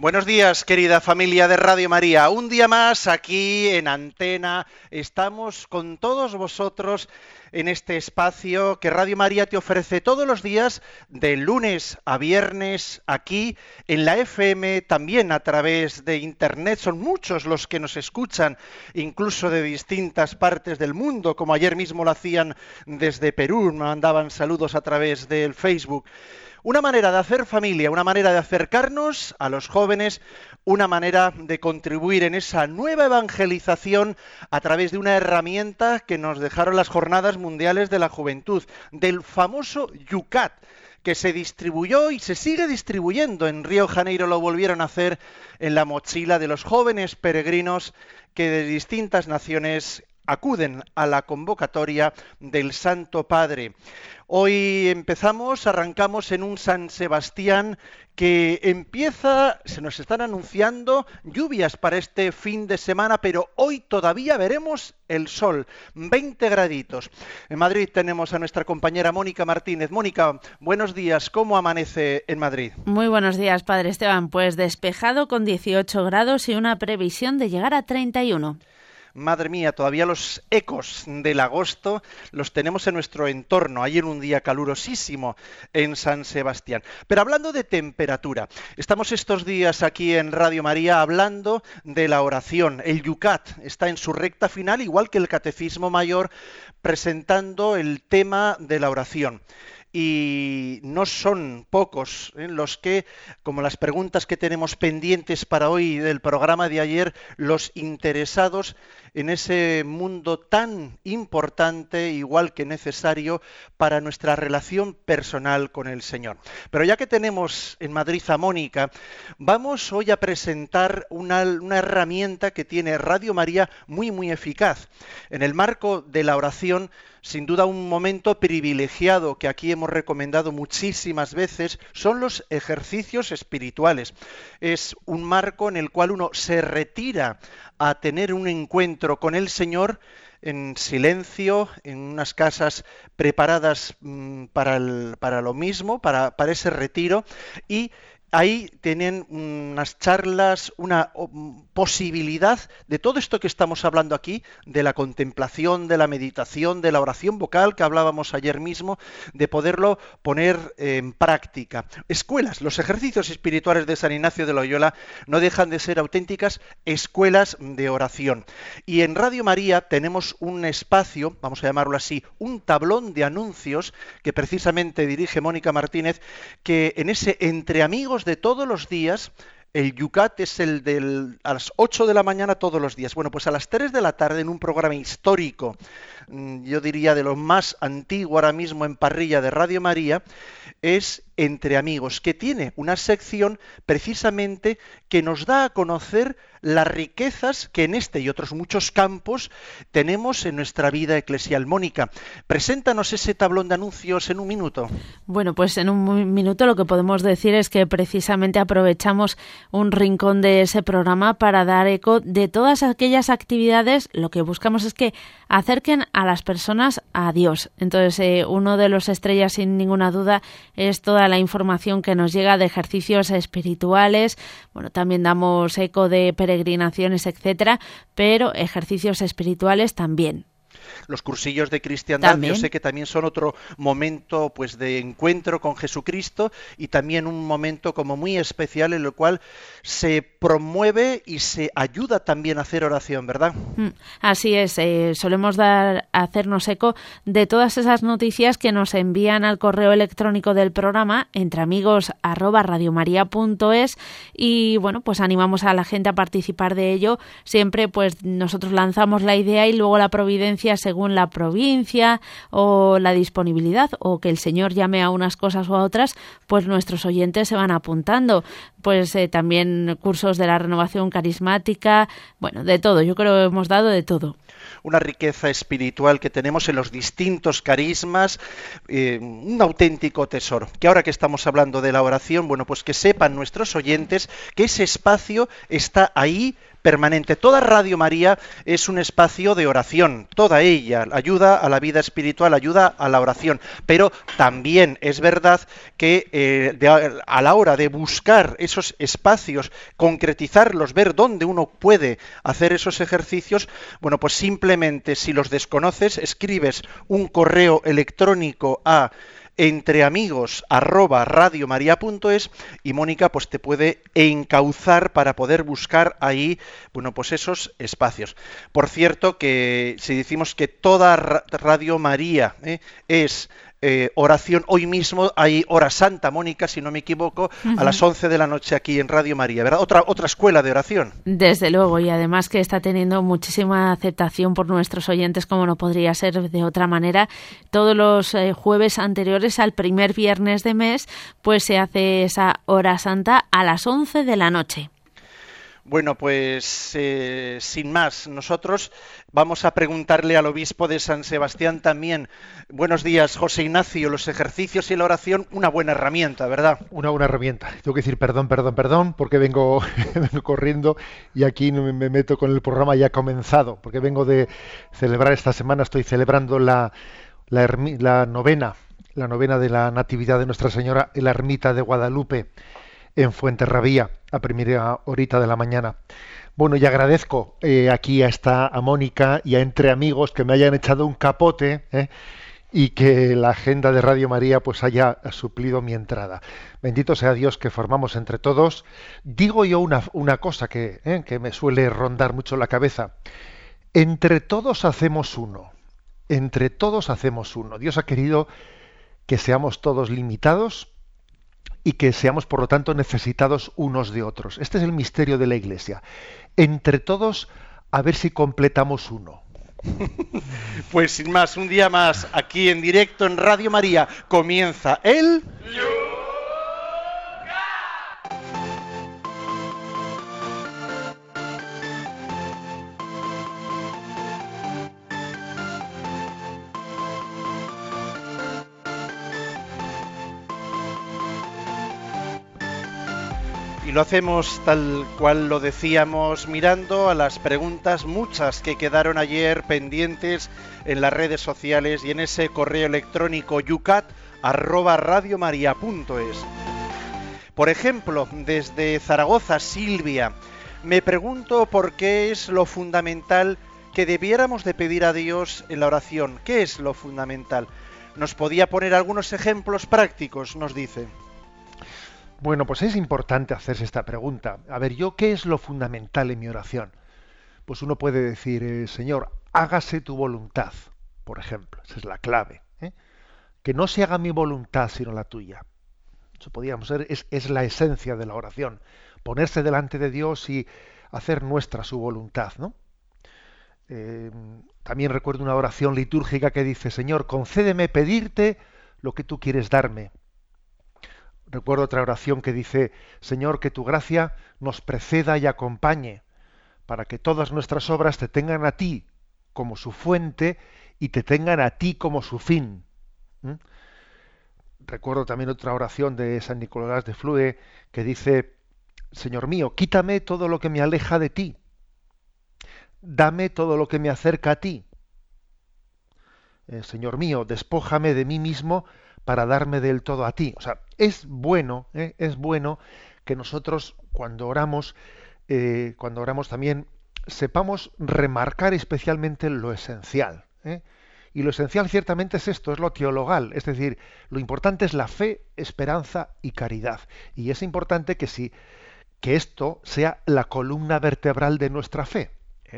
Buenos días, querida familia de Radio María. Un día más aquí en Antena. Estamos con todos vosotros en este espacio que Radio María te ofrece todos los días, de lunes a viernes, aquí en la FM, también a través de Internet. Son muchos los que nos escuchan, incluso de distintas partes del mundo, como ayer mismo lo hacían desde Perú, mandaban saludos a través del Facebook. Una manera de hacer familia, una manera de acercarnos a los jóvenes, una manera de contribuir en esa nueva evangelización a través de una herramienta que nos dejaron las Jornadas Mundiales de la Juventud, del famoso Yucat que se distribuyó y se sigue distribuyendo. En Río Janeiro lo volvieron a hacer en la mochila de los jóvenes peregrinos que de distintas naciones acuden a la convocatoria del Santo Padre. Hoy empezamos, arrancamos en un San Sebastián que empieza, se nos están anunciando lluvias para este fin de semana, pero hoy todavía veremos el sol, 20 graditos. En Madrid tenemos a nuestra compañera Mónica Martínez. Mónica, buenos días, ¿cómo amanece en Madrid? Muy buenos días, Padre Esteban. Pues despejado con 18 grados y una previsión de llegar a 31 madre mía, todavía los ecos del agosto los tenemos en nuestro entorno, en un día calurosísimo en San Sebastián. Pero hablando de temperatura, estamos estos días aquí en Radio María hablando de la oración. El Yucat está en su recta final, igual que el Catecismo Mayor, presentando el tema de la oración y no son pocos ¿eh? los que, como las preguntas que tenemos pendientes para hoy del programa de ayer, los interesados en ese mundo tan importante, igual que necesario, para nuestra relación personal con el Señor. Pero ya que tenemos en Madrid a Mónica, vamos hoy a presentar una, una herramienta que tiene Radio María muy, muy eficaz. En el marco de la oración, sin duda un momento privilegiado que aquí hemos recomendado muchísimas veces son los ejercicios espirituales. Es un marco en el cual uno se retira a tener un encuentro con el Señor en silencio, en unas casas preparadas mm, para, lo mismo, para, para ese retiro, y ahí tienen unas charlas, una posibilidad de todo esto que estamos hablando aquí, de la contemplación, de la meditación, de la oración vocal que hablábamos ayer mismo, de poderlo poner en práctica. Escuelas, los ejercicios espirituales de San Ignacio de Loyola no dejan de ser auténticas escuelas de oración. Y en Radio María tenemos un espacio, vamos a llamarlo así, un tablón de anuncios que precisamente dirige Mónica Martínez, que en ese entre amigos de todos los días, el Yucat es el de a las 8 de la mañana todos los días. Bueno, pues a las 3 de la tarde en un programa histórico, mm, yo diría de lo más antiguo ahora mismo en parrilla de Radio María, es Entre Amigos, que tiene una sección precisamente que nos da a conocer las riquezas que en este y otros muchos campos tenemos en nuestra vida eclesial. Mónica, preséntanos ese tablón de anuncios en un minuto. Bueno, pues en un minuto lo que podemos decir es que precisamente aprovechamos un rincón de ese programa para dar eco de todas aquellas actividades. Lo que buscamos es que acerquen a las personas a Dios. Entonces, eh, uno de los estrellas, sin ninguna duda, es toda la información que nos llega de ejercicios espirituales. Bueno, también damos eco de peregrinaciones, etcétera, pero ejercicios espirituales también los cursillos de cristiandad, yo sé que también son otro momento pues de encuentro con Jesucristo y también un momento como muy especial en el cual se promueve y se ayuda también a hacer oración, ¿verdad? Mm, así es, eh, solemos dar hacernos eco de todas esas noticias que nos envían al correo electrónico del programa entre amigos y bueno, pues animamos a la gente a participar de ello. Siempre pues nosotros lanzamos la idea y luego la providencia según la provincia o la disponibilidad o que el Señor llame a unas cosas o a otras, pues nuestros oyentes se van apuntando. Pues eh, también cursos de la renovación carismática, bueno, de todo. Yo creo que hemos dado de todo una riqueza espiritual que tenemos en los distintos carismas, eh, un auténtico tesoro. Que ahora que estamos hablando de la oración, bueno, pues que sepan nuestros oyentes que ese espacio está ahí permanente. Toda Radio María es un espacio de oración, toda ella ayuda a la vida espiritual, ayuda a la oración, pero también es verdad que eh, a la hora de buscar esos espacios, concretizarlos, ver dónde uno puede hacer esos ejercicios, bueno, pues simplemente si los desconoces, escribes un correo electrónico a entre amigos arroba radiomaria.es y Mónica pues te puede encauzar para poder buscar ahí bueno pues esos espacios. Por cierto que si decimos que toda Radio María ¿eh? es eh, oración. Hoy mismo hay hora santa, Mónica, si no me equivoco, a las 11 de la noche aquí en Radio María, ¿verdad? Otra, otra escuela de oración. Desde luego, y además que está teniendo muchísima aceptación por nuestros oyentes, como no podría ser de otra manera. Todos los eh, jueves anteriores al primer viernes de mes, pues se hace esa hora santa a las 11 de la noche. Bueno, pues eh, sin más, nosotros vamos a preguntarle al obispo de San Sebastián también. Buenos días, José Ignacio. Los ejercicios y la oración, una buena herramienta, ¿verdad? Una buena herramienta. Tengo que decir perdón, perdón, perdón, porque vengo, corriendo y aquí me, me meto con el programa ya comenzado, porque vengo de celebrar esta semana, estoy celebrando la, la novena, la novena de la Natividad de Nuestra Señora en la ermita de Guadalupe en Fuenterrabía a primera horita de la mañana. Bueno, y agradezco eh, aquí a esta a Mónica y a Entre Amigos que me hayan echado un capote eh, y que la agenda de Radio María pues haya suplido mi entrada. Bendito sea Dios que formamos entre todos. Digo yo una, una cosa que, eh, que me suele rondar mucho la cabeza. Entre todos hacemos uno. Entre todos hacemos uno. Dios ha querido que seamos todos limitados, y que seamos, por lo tanto, necesitados unos de otros. Este es el misterio de la Iglesia. Entre todos, a ver si completamos uno. Pues sin más, un día más, aquí en directo en Radio María, comienza el... lo hacemos tal cual lo decíamos, mirando a las preguntas muchas que quedaron ayer pendientes en las redes sociales y en ese correo electrónico yucat Por ejemplo, desde Zaragoza, Silvia, me pregunto por qué es lo fundamental que debiéramos de pedir a Dios en la oración. ¿Qué es lo fundamental? ¿Nos podía poner algunos ejemplos prácticos? Nos dice. Bueno, pues es importante hacerse esta pregunta. A ver, ¿yo qué es lo fundamental en mi oración? Pues uno puede decir, eh, Señor, hágase tu voluntad, por ejemplo. Esa es la clave. ¿eh? Que no se haga mi voluntad sino la tuya. Eso podríamos ser, es, la esencia de la oración. Ponerse delante de Dios y hacer nuestra su voluntad, ¿no? Eh, también recuerdo una oración litúrgica que dice, Señor, concédeme pedirte lo que tú quieres darme Recuerdo otra oración que dice, Señor, que tu gracia nos preceda y acompañe, para que todas nuestras obras te tengan a ti como su fuente y te tengan a ti como su fin. ¿Mm? Recuerdo también otra oración de San Nicolás de Flue que dice, Señor mío, quítame todo lo que me aleja de ti, dame todo lo que me acerca a ti. Eh, Señor mío, despójame de mí mismo para darme del todo a ti. O sea, es bueno, ¿eh? es bueno que nosotros cuando oramos, eh, cuando oramos también sepamos remarcar especialmente lo esencial. ¿eh? Y lo esencial ciertamente es esto, es lo teologal, es decir, lo importante es la fe, esperanza y caridad. Y es importante que si que esto sea la columna vertebral de nuestra fe,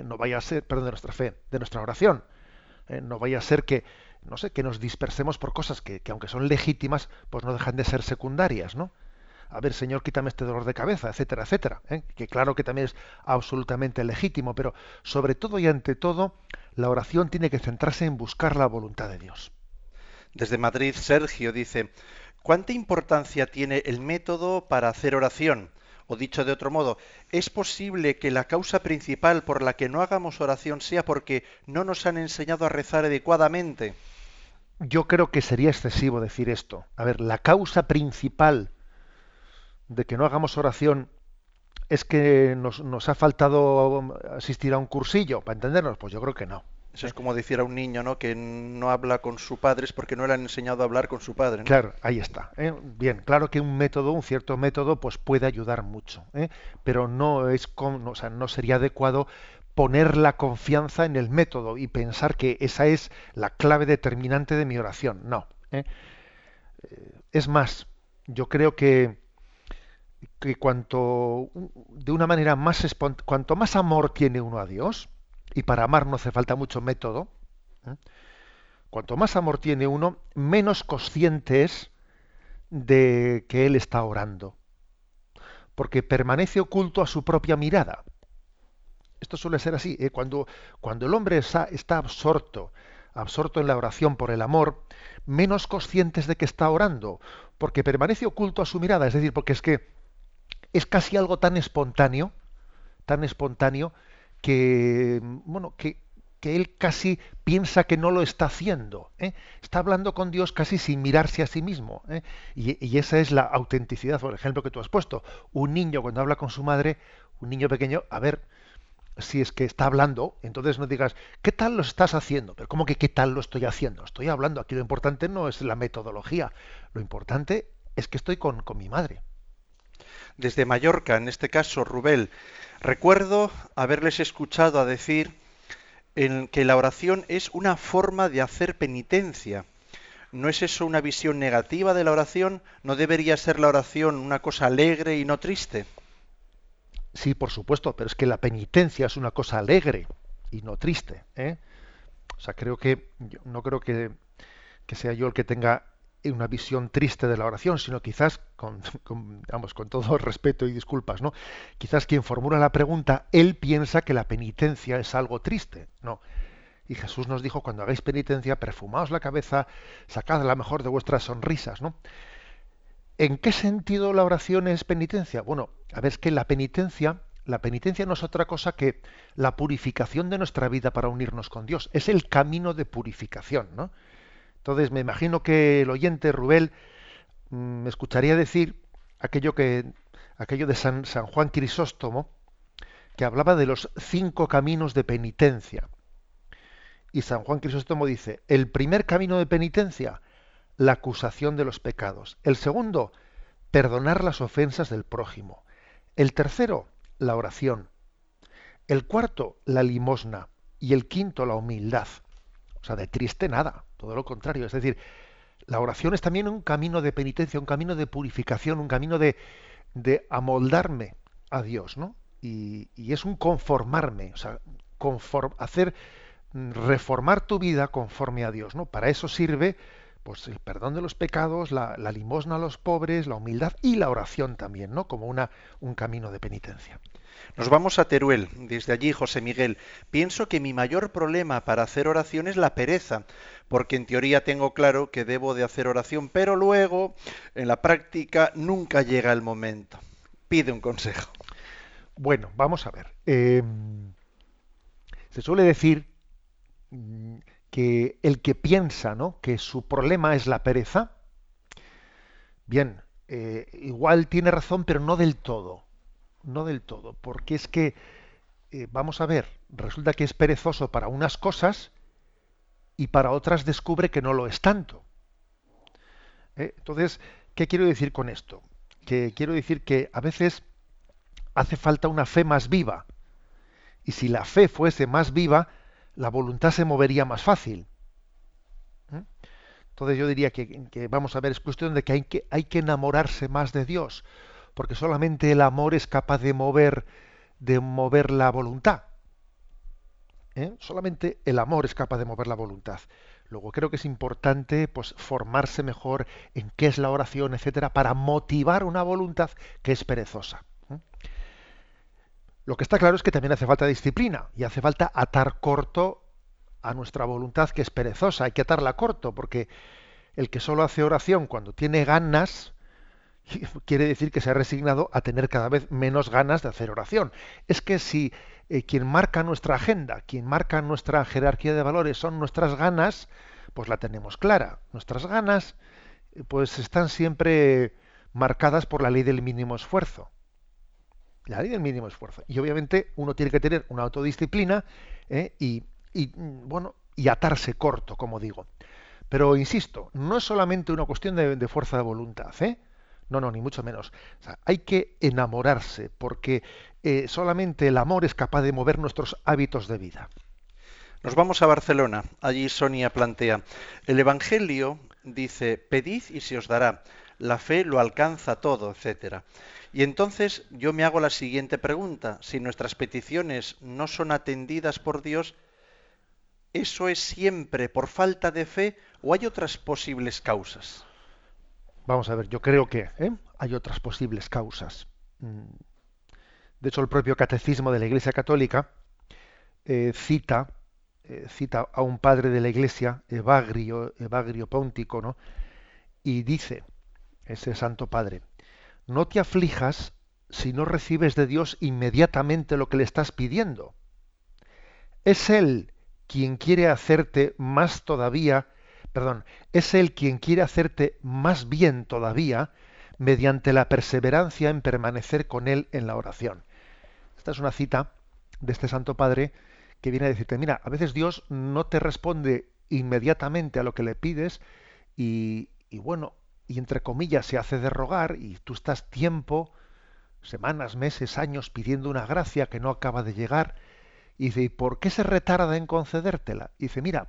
no vaya a ser, perdón, de nuestra fe, de nuestra oración. no vaya a ser que no sé, que nos dispersemos por cosas que, aunque son legítimas, pues no dejan de ser secundarias, ¿no? a ver, Señor, quítame este dolor de cabeza, etcétera, etcétera. ¿eh? Que claro que también es absolutamente legítimo, pero sobre todo y ante todo, la oración tiene que centrarse en buscar la voluntad de Dios. Desde Madrid, Sergio dice, ¿cuánta importancia tiene el método para hacer oración? O dicho de otro modo, ¿es posible que la causa principal por la que no hagamos oración sea porque no nos han enseñado a rezar adecuadamente? Yo creo que sería excesivo decir esto. A ver, la causa principal de que no hagamos oración es que nos, ha faltado asistir a un cursillo, para entendernos. Pues yo creo que no. Eso es como decir a un niño, ¿no? Que no habla con su padre es porque no le han enseñado a hablar con su padre. Claro, ahí está. ¿eh? Bien, claro que un método, un cierto método, pues puede ayudar mucho, ¿eh? pero no es, con, o sea, no sería adecuado poner la confianza en el método y pensar que esa es la clave determinante de mi oración. No. ¿eh? Es más, yo creo que que cuanto de una manera más cuanto más amor tiene uno a Dios, y para amar no hace falta mucho método, ¿eh? cuanto más amor tiene uno, menos consciente es de que él está orando, porque permanece oculto a su propia mirada. Esto suele ser así, ¿eh? cuando, cuando el hombre está, está absorto, absorto en la oración por el amor, menos consciente es de que está orando, porque permanece oculto a su mirada, es decir, porque es que es casi algo tan espontáneo, tan espontáneo, que, bueno, que, que él casi piensa que no lo está haciendo. ¿eh? Está hablando con Dios casi sin mirarse a sí mismo. ¿eh? Y, y, esa es la autenticidad, por ejemplo, que tú has puesto. Un niño cuando habla con su madre, un niño pequeño, a ver, si es que está hablando, entonces no digas, ¿qué tal lo estás haciendo? Pero ¿cómo que qué tal lo estoy haciendo? Estoy hablando. Aquí lo importante no es la metodología. Lo importante es que estoy con, con mi madre. Desde Mallorca, en este caso, Rubel, Recuerdo haberles escuchado a decir en que la oración es una forma de hacer penitencia. ¿No es eso una visión negativa de la oración? ¿No debería ser la oración una cosa alegre y no triste? Sí, por supuesto, pero es que la penitencia es una cosa alegre y no triste. ¿eh? O sea, creo que no creo que, que sea yo el que tenga una visión triste de la oración, sino quizás, con, con, con todo respeto y disculpas, ¿no? Quizás quien formula la pregunta, él piensa que la penitencia es algo triste. No. Y Jesús nos dijo, cuando hagáis penitencia, perfumaos la cabeza, sacad la mejor de vuestras sonrisas, ¿no? ¿En qué sentido la oración es penitencia? Bueno, a ver, es que la penitencia, la penitencia no es otra cosa que la purificación de nuestra vida para unirnos con Dios. Es el camino de purificación, ¿no? Entonces me imagino que el oyente Rubel mm, me escucharía decir aquello que aquello de San, San Juan Crisóstomo que hablaba de los cinco caminos de penitencia. Y San Juan Crisóstomo dice, el primer camino de penitencia, la acusación de los pecados. El segundo, perdonar las ofensas del prójimo. El tercero, la oración. El cuarto, la limosna. Y el quinto, la humildad. O sea, de triste nada, todo lo contrario. Es decir, la oración es también un camino de penitencia, un camino de purificación, un camino de, de amoldarme a Dios, ¿no? Y, y es un conformarme, o sea, conform, hacer mm, reformar tu vida conforme a Dios, ¿no? Para eso sirve pues el perdón de los pecados, la, la, limosna a los pobres, la humildad y la oración también, ¿no? Como una, un camino de penitencia. Nos vamos a Teruel. Desde allí, José Miguel, pienso que mi mayor problema para hacer oración es la pereza, porque en teoría tengo claro que debo de hacer oración, pero luego, en la práctica, nunca llega el momento. Pide un consejo. Bueno, vamos a ver. Eh, se suele decir mm, que el que piensa ¿no? que su problema es la pereza, bien, eh, igual tiene razón, pero no del todo no del todo, porque es que, eh, vamos a ver, resulta que es perezoso para unas cosas y para otras descubre que no lo es tanto. ¿Eh? Entonces, ¿qué quiero decir con esto? Que quiero decir que a veces hace falta una fe más viva. Y si la fe fuese más viva, la voluntad se movería más fácil. ¿Eh? Entonces yo diría que, que, vamos a ver, es cuestión de que hay, que hay que enamorarse más de Dios porque solamente el amor es capaz de mover, de mover la voluntad. ¿Eh? Solamente el amor es capaz de mover la voluntad. Luego creo que es importante pues, formarse mejor en qué es la oración, etcétera, para motivar una voluntad que es perezosa. Lo que está claro es que también hace falta disciplina y hace falta atar corto a nuestra voluntad que es perezosa. Hay que atarla corto porque el que solo hace oración cuando tiene ganas, quiere decir que se ha resignado a tener cada vez menos ganas de hacer oración. Es que si eh, quien marca nuestra agenda, quien marca nuestra jerarquía de valores son nuestras ganas, pues la tenemos clara. Nuestras ganas eh, pues están siempre marcadas por la ley del mínimo esfuerzo. La ley del mínimo esfuerzo. Y obviamente uno tiene que tener una autodisciplina eh, y, mm, bueno, y atarse corto, como digo. Pero insisto, no es solamente una cuestión de, de fuerza de voluntad, ¿eh? No, no, ni mucho menos. hay que enamorarse, porque eh, solamente el amor es capaz de mover nuestros hábitos de vida. Nos vamos a Barcelona. Allí Sonia plantea, el Evangelio dice, pedid y se os dará. La fe lo alcanza todo, etcétera. Y entonces yo me hago la siguiente pregunta. Si nuestras peticiones no son atendidas por Dios, ¿eso es siempre por falta de fe o hay otras posibles causas? Vamos a ver, yo creo que ¿eh? hay otras posibles causas. Mm. De hecho, el propio catecismo de la Iglesia Católica eh, cita, eh, cita a un padre de la Iglesia, Evagrio, Evagrio Póntico, ¿no? y dice, ese santo padre, no te aflijas si no recibes de Dios inmediatamente lo que le estás pidiendo. Es Él quien quiere hacerte más todavía perdón, es Él quien quiere hacerte más bien todavía mediante la perseverancia en permanecer con Él en la oración. Esta es una cita de este Santo Padre que viene a decirte, mira, a veces Dios no te responde inmediatamente a lo que le pides y, y bueno, y entre comillas se hace de rogar y tú estás tiempo, semanas, meses, años pidiendo una gracia que no acaba de llegar y dice, ¿y por qué se retarda en concedértela? Y dice, mira,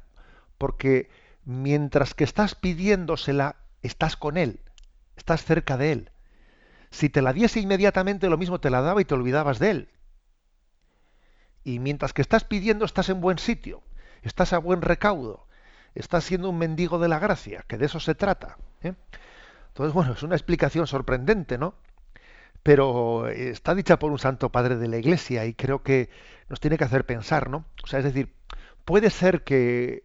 porque mientras que estás pidiéndosela, estás con Él, estás cerca de Él. Si te la diese inmediatamente, lo mismo te la daba y te olvidabas de Él. Y mientras que estás pidiendo, estás en buen sitio, estás a buen recaudo, estás siendo un mendigo de la gracia, que de eso se trata. ¿eh? Entonces, bueno, es una explicación sorprendente, ¿no? Pero está dicha por un santo padre de la Iglesia y creo que nos tiene que hacer pensar, ¿no? O sea, es decir, puede ser que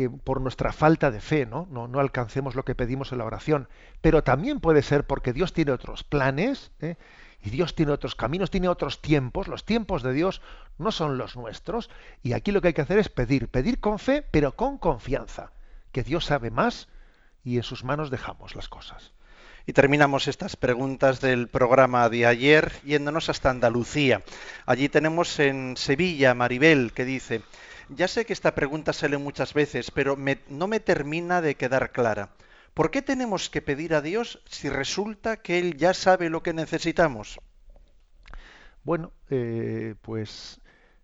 que por nuestra falta de fe ¿no? No, no alcancemos lo que pedimos en la oración, pero también puede ser porque Dios tiene otros planes ¿eh? y Dios tiene otros caminos, tiene otros tiempos, los tiempos de Dios no son los nuestros y aquí lo que hay que hacer es pedir, pedir con fe, pero con confianza, que Dios sabe más y en sus manos dejamos las cosas. Y terminamos estas preguntas del programa de ayer yéndonos hasta Andalucía. Allí tenemos en Sevilla Maribel que dice, ya sé que esta pregunta sale muchas veces, pero no me termina de quedar clara. ¿Por qué tenemos que pedir a Dios si resulta que Él ya sabe lo que necesitamos? Bueno, eh, pues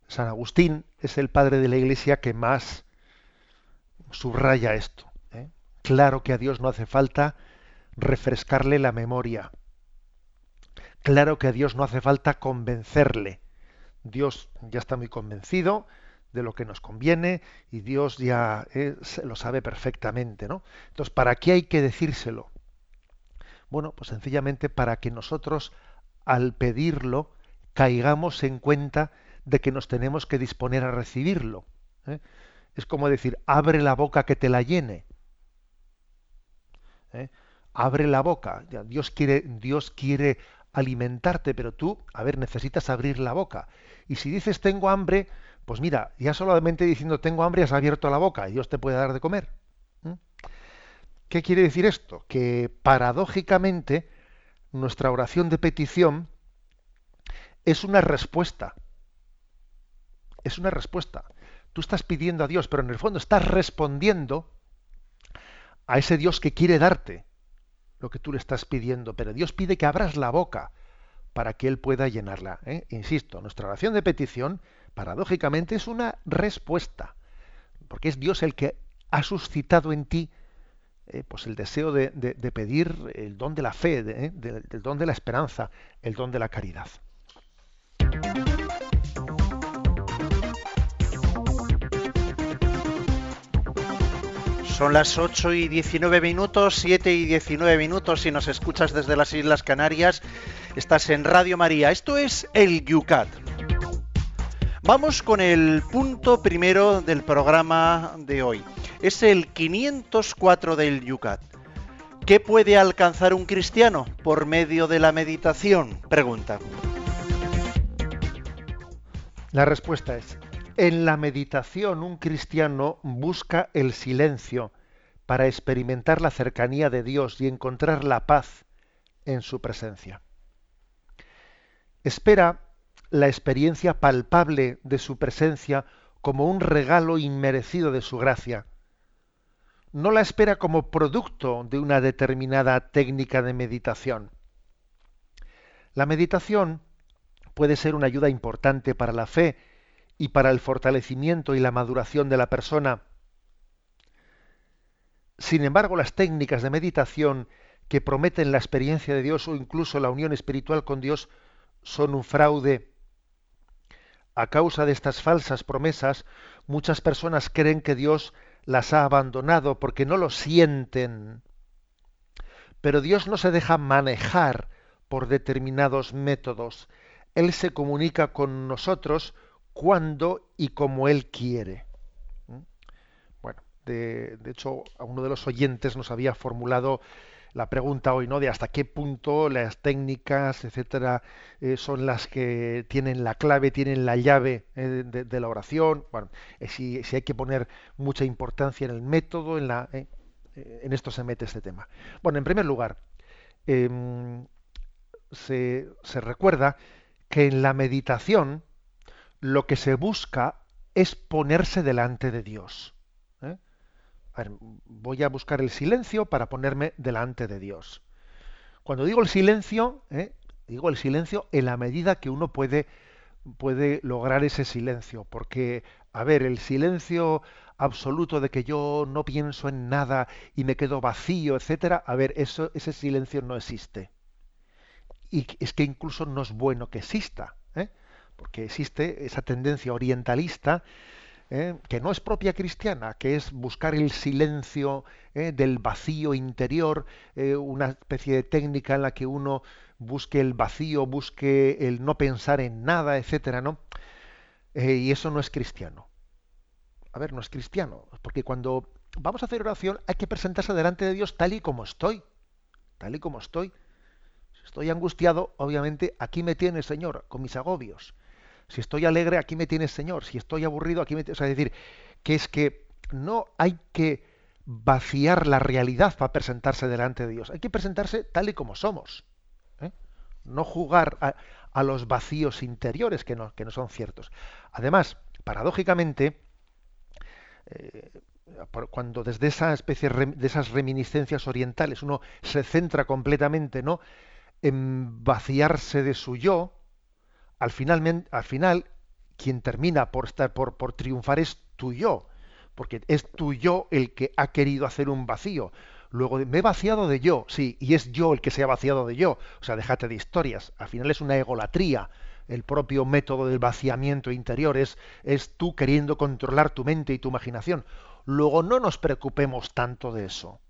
San Agustín es el padre de la Iglesia que más subraya esto. ¿eh? Claro que a Dios no hace falta refrescarle la memoria. Claro que a Dios no hace falta convencerle. Dios ya está muy convencido, de lo que nos conviene y Dios ya eh, lo sabe perfectamente, ¿no? Entonces, ¿para qué hay que decírselo? Bueno, pues sencillamente para que nosotros al pedirlo caigamos en cuenta de que nos tenemos que disponer a recibirlo. ¿eh? Es como decir, abre la boca que te la llene. ¿eh? Abre la boca. Dios quiere, Dios quiere alimentarte, pero tú, a ver, necesitas abrir la boca. Y si dices tengo hambre, pues mira, ya solamente diciendo tengo hambre has abierto la boca y Dios te puede dar de comer. ¿Qué quiere decir esto? Que paradójicamente nuestra oración de petición es una respuesta. Es una respuesta. Tú estás pidiendo a Dios, pero en el fondo estás respondiendo a ese Dios que quiere darte lo que tú le estás pidiendo. Pero Dios pide que abras la boca para que Él pueda llenarla. ¿eh? Insisto, nuestra oración de petición paradójicamente es una respuesta, porque es Dios el que ha suscitado en ti eh, pues el deseo de, pedir el don de la fe, eh, el don de la esperanza, el don de la caridad. Son las 8 y 19 minutos, 7 y 19 minutos si nos escuchas desde las Islas Canarias. Estás en Radio María. Esto es el Yucat. Vamos con el punto primero del programa de hoy. Es el 504 del Yucat. ¿Qué puede alcanzar un cristiano por medio de la meditación? Pregunta. La respuesta es en la meditación un cristiano busca el silencio para experimentar la cercanía de Dios y encontrar la paz en su presencia. Espera la experiencia palpable de su presencia como un regalo inmerecido de su gracia. No la espera como producto de una determinada técnica de meditación. La meditación puede ser una ayuda importante para la fe y para el fortalecimiento y la maduración de la persona. Sin embargo, las técnicas de meditación que prometen la experiencia de Dios o incluso la unión espiritual con Dios son un fraude. A causa de estas falsas promesas, muchas personas creen que Dios las ha abandonado porque no lo sienten. Pero Dios no se deja manejar por determinados métodos. Él se comunica con nosotros cuando y como Él quiere. ¿Mm? Bueno, de, hecho, a uno de los oyentes nos había formulado la pregunta hoy, ¿no? De hasta qué punto las técnicas, etcétera, eh, son las que tienen la clave, tienen la llave eh, de, la oración. Bueno, eh, si, hay que poner mucha importancia en el método, en la, en esto se mete este tema. Bueno, en primer lugar, em, se, se recuerda que en la meditación lo que se busca es ponerse delante de Dios. ¿Eh? voy a buscar el silencio para ponerme delante de Dios. Cuando digo el silencio, ¿eh? digo el silencio en la medida que uno puede, puede lograr ese silencio, porque, a ver, el silencio absoluto de que yo no pienso en nada y me quedo vacío, etcétera, a ver, eso, ese silencio no existe. Y es que incluso no es bueno que exista porque existe esa tendencia orientalista ¿eh? que no es propia cristiana, que es buscar el silencio ¿eh? del vacío interior, eh, una especie de técnica en la que uno busque el vacío, busque el no pensar en nada, etcétera, ¿no? y eso no es cristiano. A ver, no es cristiano, porque cuando vamos a hacer oración hay que presentarse delante de Dios tal y como estoy, tal y como estoy. Si estoy angustiado, obviamente aquí me tiene Señor, con mis agobios. Si estoy alegre, aquí me tienes, Señor. Si estoy aburrido, aquí me tienes. es decir, que es que no hay que vaciar la realidad para presentarse delante de Dios. Hay que presentarse tal y como somos. ¿eh? No jugar a, los vacíos interiores que no, que no son ciertos. Además, paradójicamente, eh, cuando desde esa especie de esas reminiscencias orientales uno se centra completamente ¿no? en vaciarse de su yo, al final, al final quien termina por, estar, por, por triunfar es tu yo, porque es tu yo el que ha querido hacer un vacío. Luego, me he vaciado de yo, sí, y es yo el que se ha vaciado de yo. O sea, déjate de historias. Al final es una egolatría. El propio método del vaciamiento interior es, es tú queriendo controlar tu mente y tu imaginación. Luego, no nos preocupemos tanto de eso.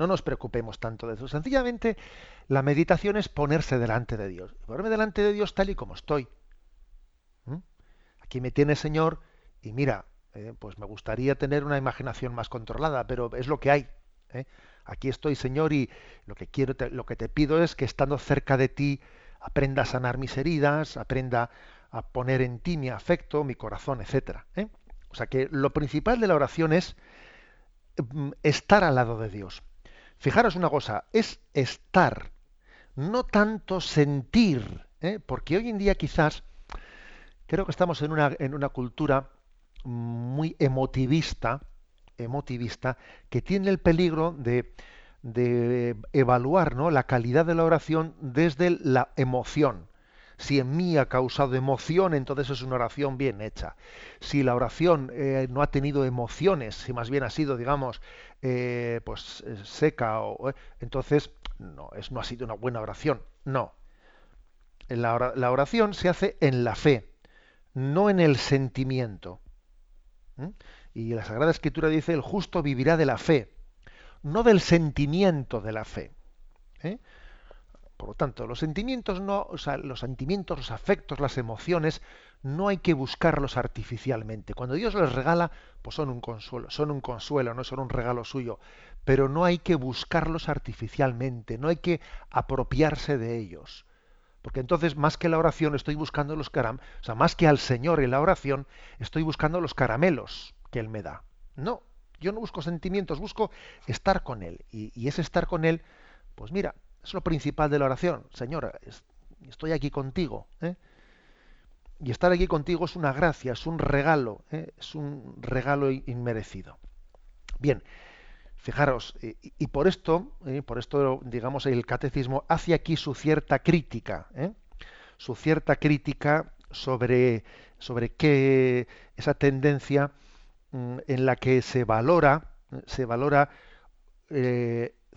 No nos preocupemos tanto de eso. Sencillamente, la meditación es ponerse delante de Dios. Ponerme delante de Dios tal y como estoy. ¿Mm? Aquí me tiene Señor y mira, eh, pues me gustaría tener una imaginación más controlada, pero es lo que hay. ¿eh? Aquí estoy, Señor, y lo que quiero, lo que te pido es que estando cerca de ti aprenda a sanar mis heridas, aprenda a poner en ti mi afecto, mi corazón, etcétera. ¿eh? O sea que lo principal de la oración es mm, estar al lado de Dios. Fijaros una cosa, es estar, no tanto sentir, ¿eh? porque hoy en día quizás creo que estamos en una, en una cultura muy emotivista, emotivista, que tiene el peligro de, de evaluar ¿no? la calidad de la oración desde la emoción. Si en mí ha causado emoción, entonces es una oración bien hecha. Si la oración eh, no ha tenido emociones, si más bien ha sido, digamos, eh, pues eh, seca, o, entonces no, es, no ha sido una buena oración. No. La, la oración se hace en la fe, no en el sentimiento. Y la Sagrada Escritura dice, el justo vivirá de la fe, no del sentimiento de la fe. ¿eh? Por lo tanto, los sentimientos no, o sea, los sentimientos, los afectos, las emociones, no hay que buscarlos artificialmente. Cuando Dios les regala, pues son un consuelo, son un consuelo, no son un regalo suyo, pero no hay que buscarlos artificialmente, no hay que apropiarse de ellos. Porque entonces, más que la oración, estoy buscando los caramelos, o sea, más que al Señor en la oración, estoy buscando los caramelos que Él me da. No, yo no busco sentimientos, busco estar con Él. Y, y ese estar con Él, pues mira, es lo principal de la oración. Señor, estoy aquí contigo. ¿eh? Y estar aquí contigo es una gracia, es un regalo, ¿eh? es un regalo inmerecido. Bien, fijaros, y, por esto, ¿eh? por esto, digamos, el catecismo hace aquí su cierta crítica, su cierta crítica sobre, sobre qué esa tendencia mm, en la que se valora, se valora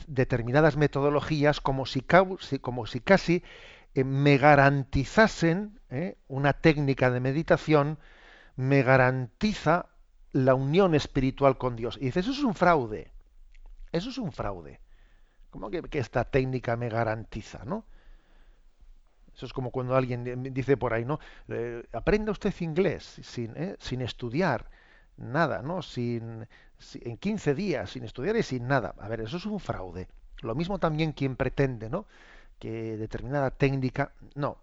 determinadas metodologías como si, casi eh, me garantizasen eh, una técnica de meditación, me garantiza la unión espiritual con Dios. Y dice, eso es un fraude. Eso es un fraude. ¿Cómo que, esta técnica me garantiza, no? Eso es como cuando alguien dice por ahí, ¿no? Eh, aprenda usted inglés sin, sin estudiar nada, ¿no? Sin, en 15 días, sin estudiar y sin nada. A ver, eso es un fraude. Lo mismo también quien pretende, ¿no? Que determinada técnica, no.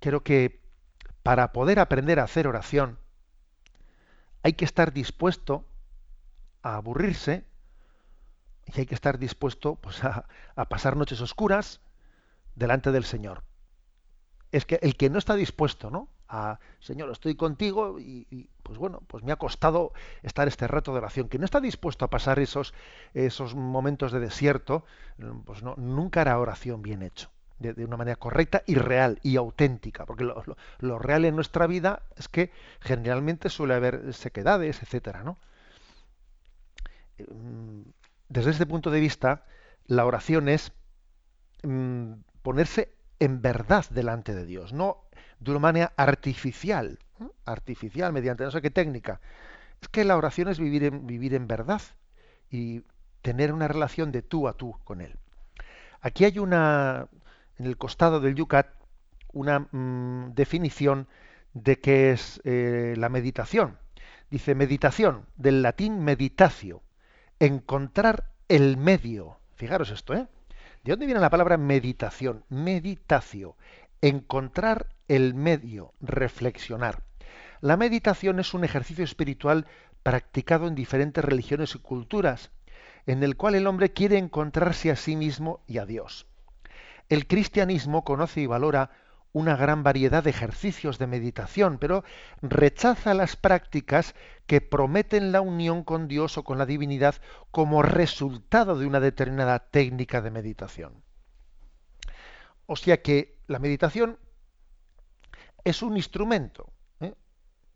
Creo que para poder aprender a hacer oración hay que estar dispuesto a aburrirse y hay que estar dispuesto pues, a, a pasar noches oscuras delante del Señor. Es que el que no está dispuesto, ¿no? Señor, estoy contigo y, pues bueno, pues me ha costado estar este rato de oración. Que no está dispuesto a pasar esos, esos momentos de desierto, pues no, nunca hará oración bien hecho, de, una manera correcta y real y auténtica, porque lo, real en nuestra vida es que generalmente suele haber sequedades, etcétera, ¿no? Mm, desde este punto de vista, la oración es mm, ponerse en verdad delante de Dios, no de una manera artificial, artificial, mediante no sé qué técnica. Es que la oración es vivir en, vivir en verdad y tener una relación de tú a tú con Él. Aquí hay una, en el costado del Yucat, una mm, definición de qué es eh, la meditación. Dice meditación, del latín meditatio, encontrar el medio. Fijaros esto, ¿eh? ¿De dónde viene la palabra meditación? Meditacio, encontrar el medio, reflexionar. La meditación es un ejercicio espiritual practicado en diferentes religiones y culturas, en el cual el hombre quiere encontrarse a sí mismo y a Dios. El cristianismo conoce y valora una gran variedad de ejercicios de meditación, pero rechaza las prácticas que prometen la unión con Dios o con la divinidad como resultado de una determinada técnica de meditación. O sea que la meditación es un instrumento. ¿eh?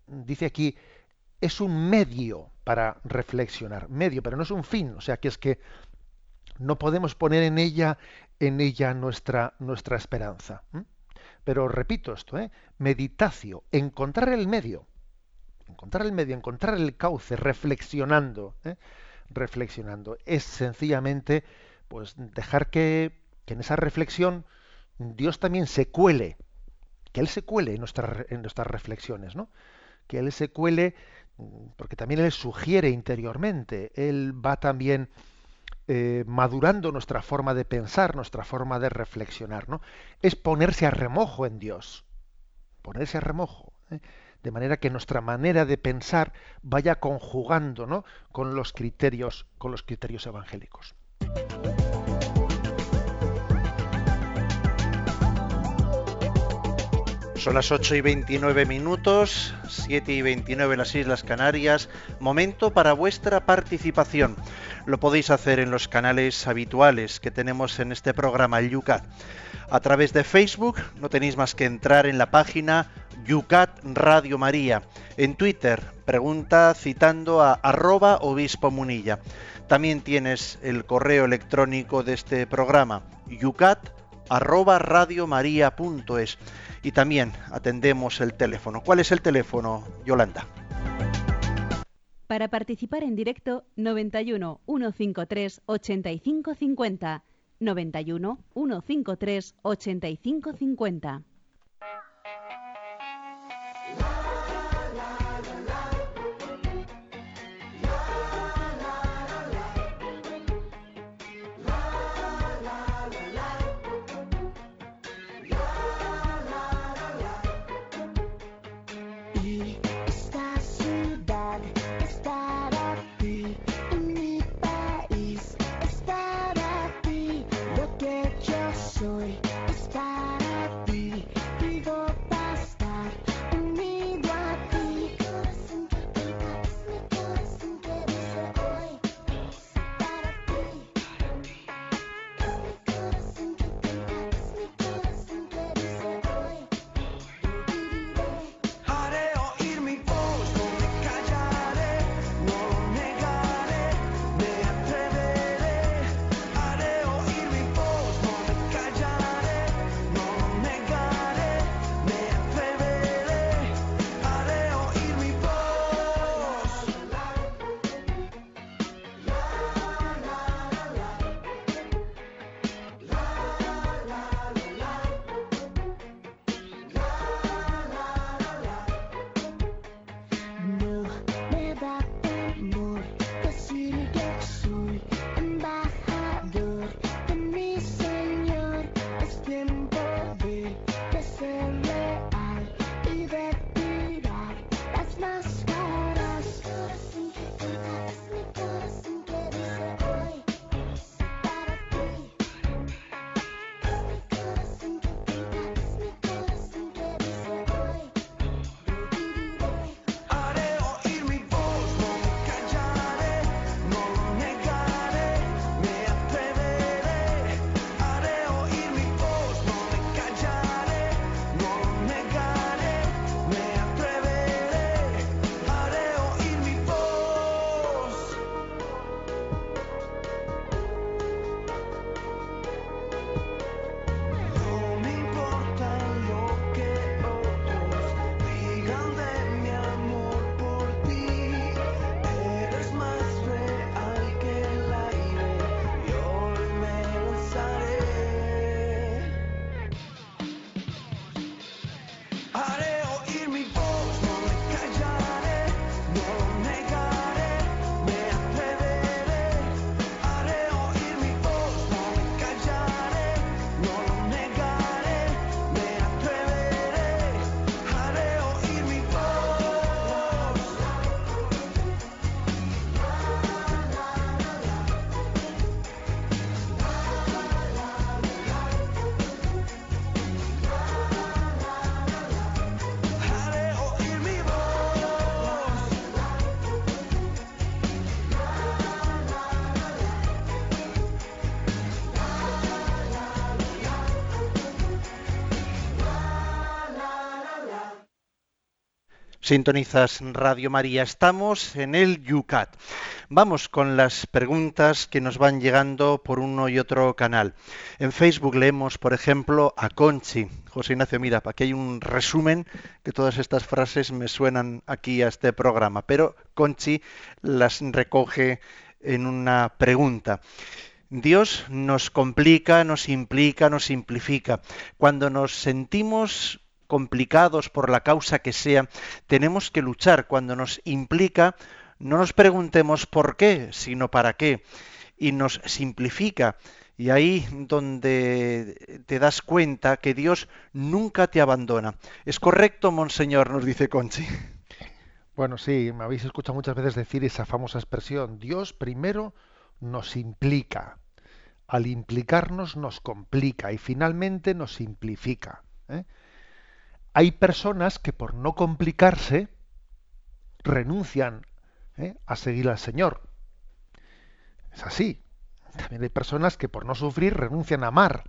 Dice aquí, es un medio para reflexionar, medio, pero no es un fin. O sea que es que no podemos poner en ella, en ella nuestra, nuestra esperanza. Pero repito esto, ¿eh? meditacio, encontrar el medio, encontrar el medio, encontrar el cauce, reflexionando, ¿eh? reflexionando. Es sencillamente, pues, dejar que, que en esa reflexión Dios también se cuele que Él se cuele en, en nuestras reflexiones, ¿no? Que Él se cuele, porque también Él sugiere interiormente, Él va también eh, madurando nuestra forma de pensar, nuestra forma de reflexionar, ¿no? Es ponerse a remojo en Dios, ponerse a remojo, ¿eh? de manera que nuestra manera de pensar vaya conjugando, ¿no? Con los criterios, con los criterios evangélicos. Son las 8 y 29 minutos, 7 y 29 en las Islas Canarias. Momento para vuestra participación. Lo podéis hacer en los canales habituales que tenemos en este programa, el Yucat. A través de Facebook no tenéis más que entrar en la página Yucat Radio María. En Twitter, pregunta citando a arroba obispo munilla. También tienes el correo electrónico de este programa, yucat arroba y también atendemos el teléfono. ¿Cuál es el teléfono, Yolanda? Para participar en directo, 91 153 8550. 91 153 8550. Sintonizas Radio María. Estamos en el Yucat. Vamos con las preguntas que nos van llegando por uno y otro canal. En Facebook leemos, por ejemplo, a Conchi. José Ignacio, mira, aquí hay un resumen que todas estas frases me suenan aquí a este programa, pero Conchi las recoge en una pregunta. Dios nos complica, nos implica, nos simplifica. Cuando nos sentimos complicados por la causa que sea, tenemos que luchar. Cuando nos implica, no nos preguntemos por qué, sino para qué. Y nos simplifica. Y ahí donde te das cuenta que Dios nunca te abandona. ¿Es correcto, Monseñor? Nos dice Conchi. Bueno, sí, me habéis escuchado muchas veces decir esa famosa expresión. Dios primero nos implica. Al implicarnos nos complica y finalmente nos simplifica. ¿eh? Hay personas que por no complicarse renuncian ¿eh? a seguir al Señor. Es así. También hay personas que por no sufrir renuncian a amar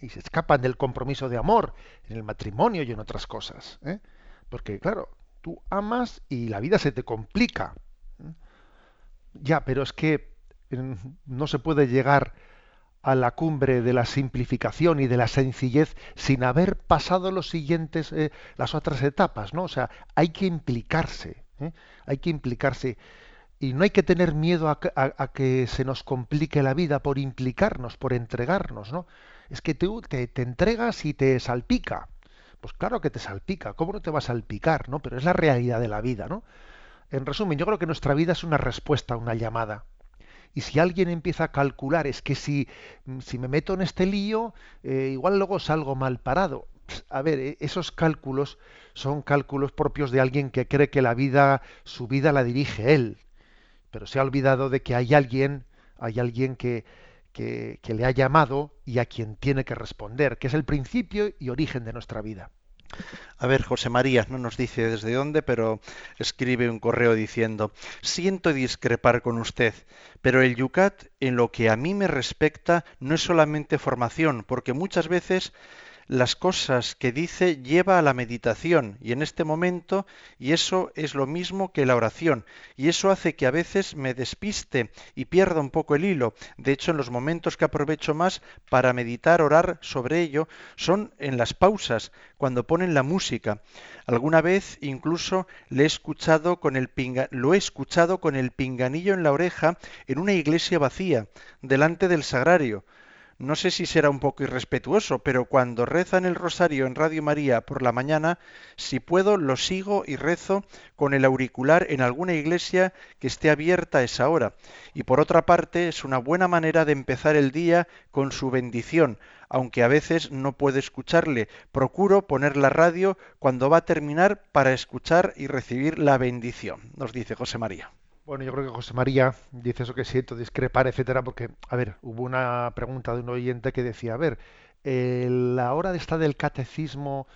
y se escapan del compromiso de amor en el matrimonio y en otras cosas. ¿eh? Porque, claro, tú amas y la vida se te complica. ¿eh? Ya, pero es que no se puede llegar a la cumbre de la simplificación y de la sencillez sin haber pasado los siguientes, eh, las otras etapas, ¿no? O sea, hay que implicarse, ¿eh? Hay que implicarse. Y no hay que tener miedo a, que se nos complique la vida por implicarnos, por entregarnos, ¿no? Es que tú te, te, entregas y te salpica. Pues claro que te salpica, ¿cómo no te va a salpicar, no? Pero es la realidad de la vida, ¿no? En resumen, yo creo que nuestra vida es una respuesta a una llamada. Y si alguien empieza a calcular, es que si, si me meto en este lío, eh, igual luego salgo mal parado. A ver, e, esos cálculos son cálculos propios de alguien que cree que la vida, su vida la dirige él. Pero se ha olvidado de que hay alguien, hay alguien que, que le ha llamado y a quien tiene que responder, que es el principio y origen de nuestra vida. A ver, José María, no nos dice desde dónde, pero escribe un correo diciendo, siento discrepar con usted, pero el Yucat, en lo que a mí me respecta, no es solamente formación, porque muchas veces las cosas que dice lleva a la meditación y en este momento y eso es lo mismo que la oración y eso hace que a veces me despiste y pierda un poco el hilo. De hecho, en los momentos que aprovecho más para meditar, orar sobre ello, son en las pausas, cuando ponen la música. Alguna vez incluso le lo he escuchado con el pinganillo en la oreja en una iglesia vacía, delante del sagrario no sé si será un poco irrespetuoso, pero cuando rezan el rosario en Radio María por la mañana, si puedo, lo sigo y rezo con el auricular en alguna iglesia que esté abierta a esa hora. Y por otra parte, es una buena manera de empezar el día con su bendición, aunque a veces no puedo escucharle. Procuro poner la radio cuando va a terminar para escuchar y recibir la bendición, nos dice José María. Bueno, yo creo que José María dice eso que siento, discrepar, etcétera, porque, a ver, hubo una pregunta de un oyente que decía, a ver, eh, la hora de estar del catecismo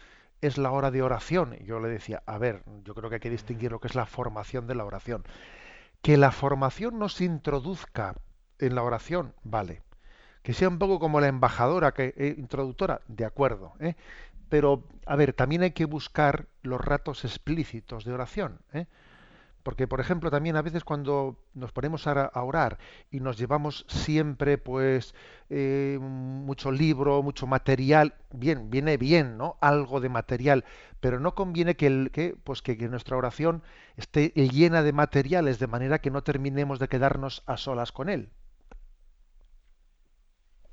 es la hora de oración. Y yo le decía, a ver, yo creo que hay que distinguir lo que es la formación de la oración. Que la formación nos introduzca en la oración, vale. Que sea un poco como la embajadora, que eh, introductora, de acuerdo. ¿eh? Pero, a ver, también hay que buscar los ratos explícitos de oración. ¿eh? Porque, por ejemplo, también a veces cuando nos ponemos a, orar y nos llevamos siempre, pues, eh, mucho libro, mucho material, bien, viene bien, ¿no? Algo de material, pero no conviene que, el, que, pues, que nuestra oración esté llena de materiales, de manera que no terminemos de quedarnos a solas con él.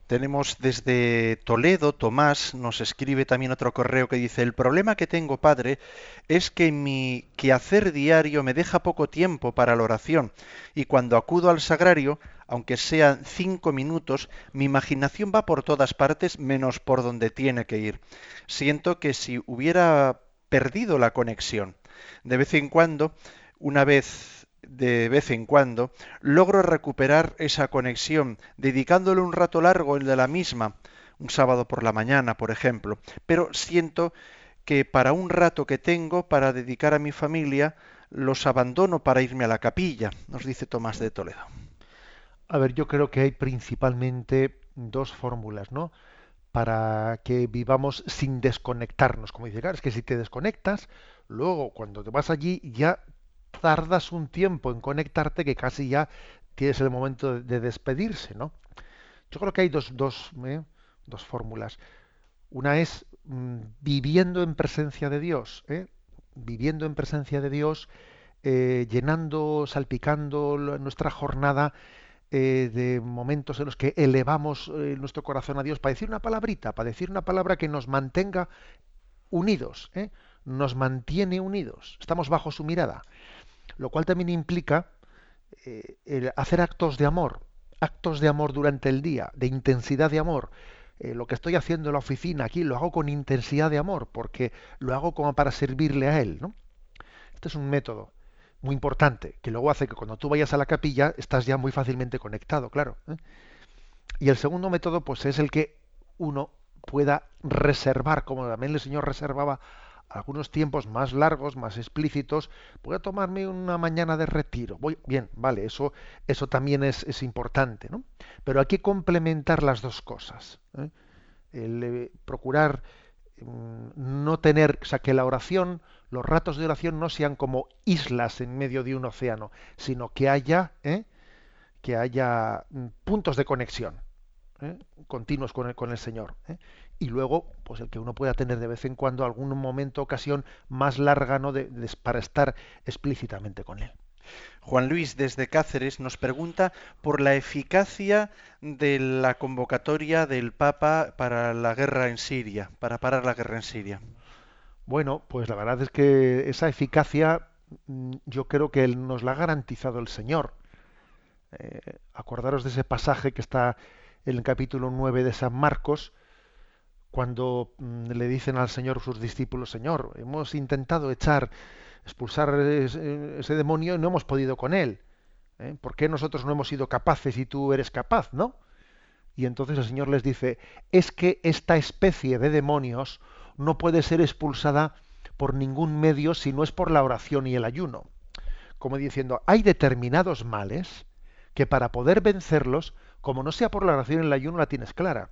Tenemos desde Toledo, Tomás nos escribe también otro correo que dice, el problema que tengo, padre, es que mi quehacer diario me deja poco tiempo para la oración y cuando acudo al sagrario, aunque sean cinco minutos, mi imaginación va por todas partes menos por donde tiene que ir. Siento que si hubiera perdido la conexión, de vez en cuando, una vez de vez en cuando, logro recuperar esa conexión, dedicándole un rato largo el de la misma, un sábado por la mañana, por ejemplo, pero siento que para un rato que tengo para dedicar a mi familia, los abandono para irme a la capilla, nos dice Tomás de Toledo. A ver, yo creo que hay principalmente dos fórmulas, ¿no? Para que vivamos sin desconectarnos. Como dice, es que si te desconectas, luego cuando te vas allí ya tardas un tiempo en conectarte que casi ya tienes el momento de despedirse, ¿no? Yo creo que hay dos, dos, ¿eh? dos fórmulas. Una es mm, viviendo en presencia de Dios, ¿eh? viviendo en presencia de Dios, eh, llenando, salpicando nuestra jornada de momentos en los que elevamos nuestro corazón a Dios para decir una palabrita, para decir una palabra que nos mantenga unidos, nos mantiene unidos, estamos bajo su mirada lo cual también implica eh, hacer actos de amor, actos de amor durante el día, de intensidad de amor. Eh, lo que estoy haciendo en la oficina aquí lo hago con intensidad de amor, porque lo hago como para servirle a él. ¿no? Este es un método muy importante, que luego hace que cuando tú vayas a la capilla estás ya muy fácilmente conectado, claro. ¿eh? Y el segundo método, pues es el que uno pueda reservar, como también el Señor reservaba algunos tiempos más largos, más explícitos, voy a tomarme una mañana de retiro. Voy, bien, vale, eso, eso también es, es importante, ¿no? Pero hay que complementar las dos cosas. ¿eh? Eh, procurar mm, no tener, o sea, que la oración, los ratos de oración no sean como islas en medio de un océano, sino que haya, ¿eh? que haya mm, puntos de conexión continuos con el, con el Señor y luego pues el que uno pueda tener de vez en cuando algún momento ocasión más larga no de, para estar explícitamente con él Juan Luis desde Cáceres nos pregunta por la eficacia de la convocatoria del Papa para la guerra en Siria, para parar la guerra en Siria. Bueno, pues la verdad es que esa eficacia mm, yo creo que nos la ha garantizado el Señor. Eh, acordaros de ese pasaje que está en el capítulo 9 de San Marcos, cuando mm, le dicen al Señor sus discípulos, Señor, hemos intentado echar, expulsar ese, demonio y no hemos podido con él. ¿eh? ¿Por qué nosotros no hemos sido capaces y tú eres capaz, no? Y entonces el Señor les dice, es que esta especie de demonios no puede ser expulsada por ningún medio si no es por la oración y el ayuno. Como diciendo, hay determinados males que para poder vencerlos, como no sea por la oración y el ayuno, la tienes clara.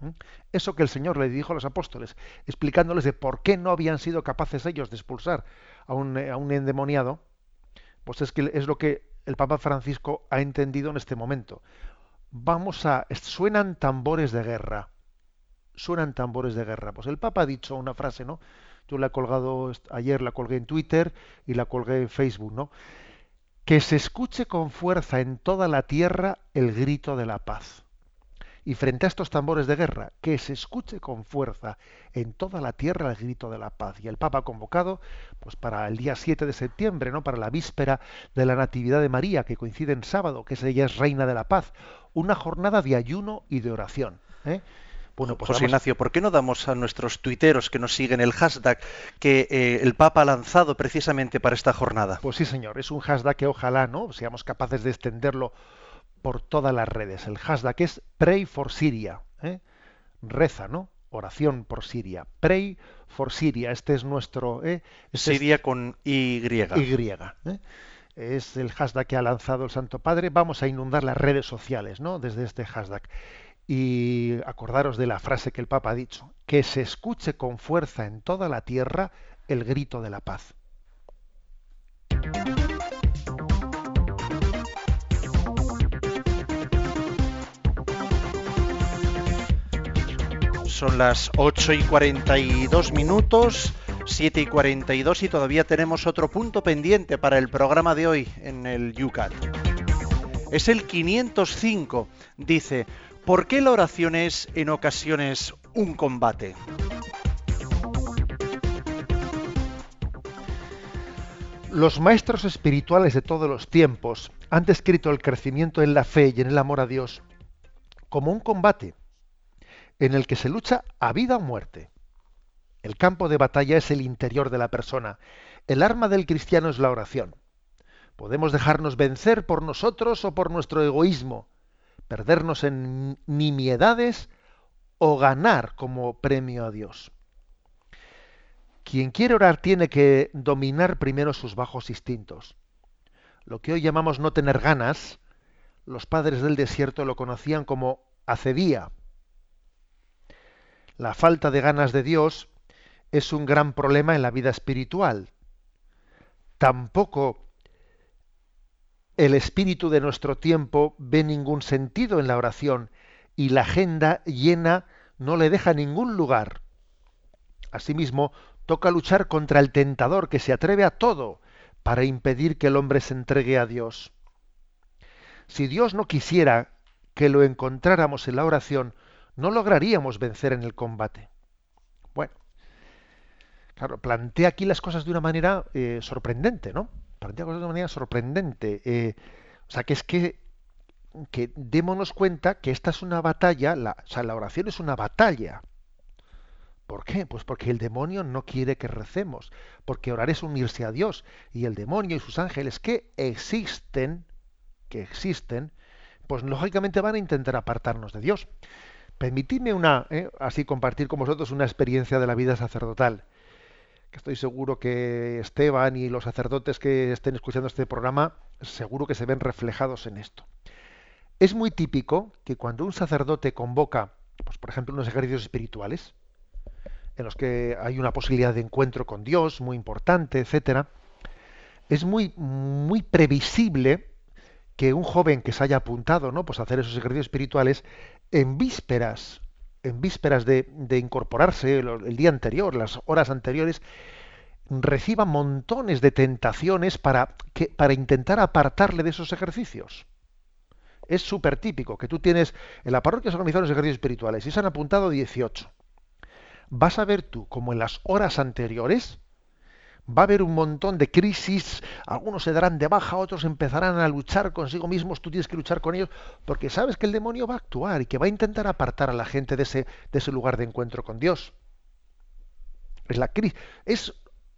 ¿Mm? Eso que el Señor le dijo a los apóstoles, explicándoles de por qué no habían sido capaces ellos de expulsar a un, un endemoniado, pues es que es lo que el Papa Francisco ha entendido en este momento. Vamos a suenan tambores de guerra. Suenan tambores de guerra. Pues el Papa ha dicho una frase, ¿no? Yo la he colgado ayer, la colgué en Twitter y la colgué en Facebook, ¿no? Que se escuche con fuerza en toda la tierra el grito de la paz. Y frente a estos tambores de guerra, que se escuche con fuerza en toda la tierra el grito de la paz. Y el Papa ha convocado pues, para el día 7 de septiembre, ¿no? para la víspera de la Natividad de María, que coincide en sábado, que ella es Reina de la Paz, una jornada de ayuno y de oración. ¿eh? Bueno, pues José Ignacio, ¿por qué no damos a nuestros tuiteros que nos siguen el hashtag que eh, el Papa ha lanzado precisamente para esta jornada? Pues sí, señor, es un hashtag que ojalá no seamos capaces de extenderlo por todas las redes. El hashtag es Pray for Syria. ¿eh? Reza, ¿no? Oración por Siria. Pray for Syria. Este es nuestro. ¿eh? Este Siria con Y. Y. ¿eh? Es el hashtag que ha lanzado el Santo Padre. Vamos a inundar las redes sociales, ¿no? Desde este hashtag. Y acordaros de la frase que el Papa ha dicho: que se escuche con fuerza en toda la tierra el grito de la paz. Son las 8 y 42 minutos, 7 y 42 y todavía tenemos otro punto pendiente para el programa de hoy en el Yucat. Es el 505. Dice, ¿por qué la oración es en ocasiones un combate? Los maestros espirituales de todos los tiempos han descrito el crecimiento en la fe y en el amor a Dios como un combate en el que se lucha a vida o muerte. El campo de batalla es el interior de la persona. El arma del cristiano es la oración. Podemos dejarnos vencer por nosotros o por nuestro egoísmo, perdernos en nimiedades o ganar como premio a Dios. Quien quiere orar tiene que dominar primero sus bajos instintos. Lo que hoy llamamos no tener ganas, los padres del desierto lo conocían como acedía, la falta de ganas de Dios es un gran problema en la vida espiritual. Tampoco el espíritu de nuestro tiempo ve ningún sentido en la oración y la agenda llena no le deja ningún lugar. Asimismo, toca luchar contra el tentador que se atreve a todo para impedir que el hombre se entregue a Dios. Si Dios no quisiera que lo encontráramos en la oración, no lograríamos vencer en el combate. Bueno, claro, plantea aquí las cosas de una manera eh, sorprendente, ¿no? Plantea cosas de una manera sorprendente. Eh, o sea, que es que, que démonos cuenta que esta es una batalla, la, o sea, la oración es una batalla. ¿Por qué? Pues porque el demonio no quiere que recemos, porque orar es unirse a Dios y el demonio y sus ángeles que existen, que existen, pues lógicamente van a intentar apartarnos de Dios. Permitidme una, eh, así compartir con vosotros una experiencia de la vida sacerdotal, que estoy seguro que Esteban y los sacerdotes que estén escuchando este programa, seguro que se ven reflejados en esto. Es muy típico que cuando un sacerdote convoca, pues, por ejemplo, unos ejercicios espirituales, en los que hay una posibilidad de encuentro con Dios muy importante, etcétera, es muy, muy previsible que un joven que se haya apuntado ¿no? pues a hacer esos ejercicios espirituales en vísperas en vísperas de, incorporarse el, día anterior, las horas anteriores, reciba montones de tentaciones para, que, para intentar apartarle de esos ejercicios. Es súper típico que tú tienes, en la parroquia se organizan los ejercicios espirituales y se han apuntado 18. Vas a ver tú, como en las horas anteriores, va a haber un montón de crisis, algunos se darán de baja, otros empezarán a luchar consigo mismos, tú tienes que luchar con ellos, porque sabes que el demonio va a actuar y que va a intentar apartar a la gente de ese, de ese lugar de encuentro con Dios. Es la crisis. Es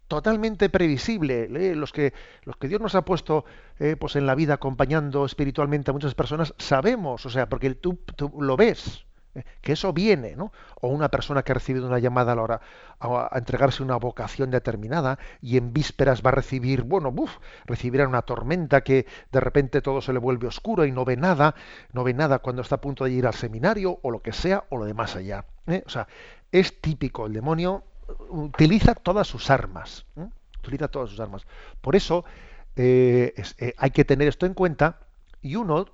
totalmente previsible. ¿eh? Los, que, Dios nos ha puesto eh, pues en la vida acompañando espiritualmente a muchas personas, sabemos, o sea, porque tú lo ves que eso viene, ¿no? O una persona que ha recibido una llamada a la hora a, entregarse una vocación determinada y en vísperas va a recibir, bueno, buf, recibirá una tormenta que de repente todo se le vuelve oscuro y no ve nada, no ve nada cuando está a punto de ir al seminario o lo que sea o lo de más allá. ¿eh? O sea, es típico, el demonio utiliza todas sus armas, ¿eh? utiliza todas sus armas. Por eso eh, hay que tener esto en cuenta y uno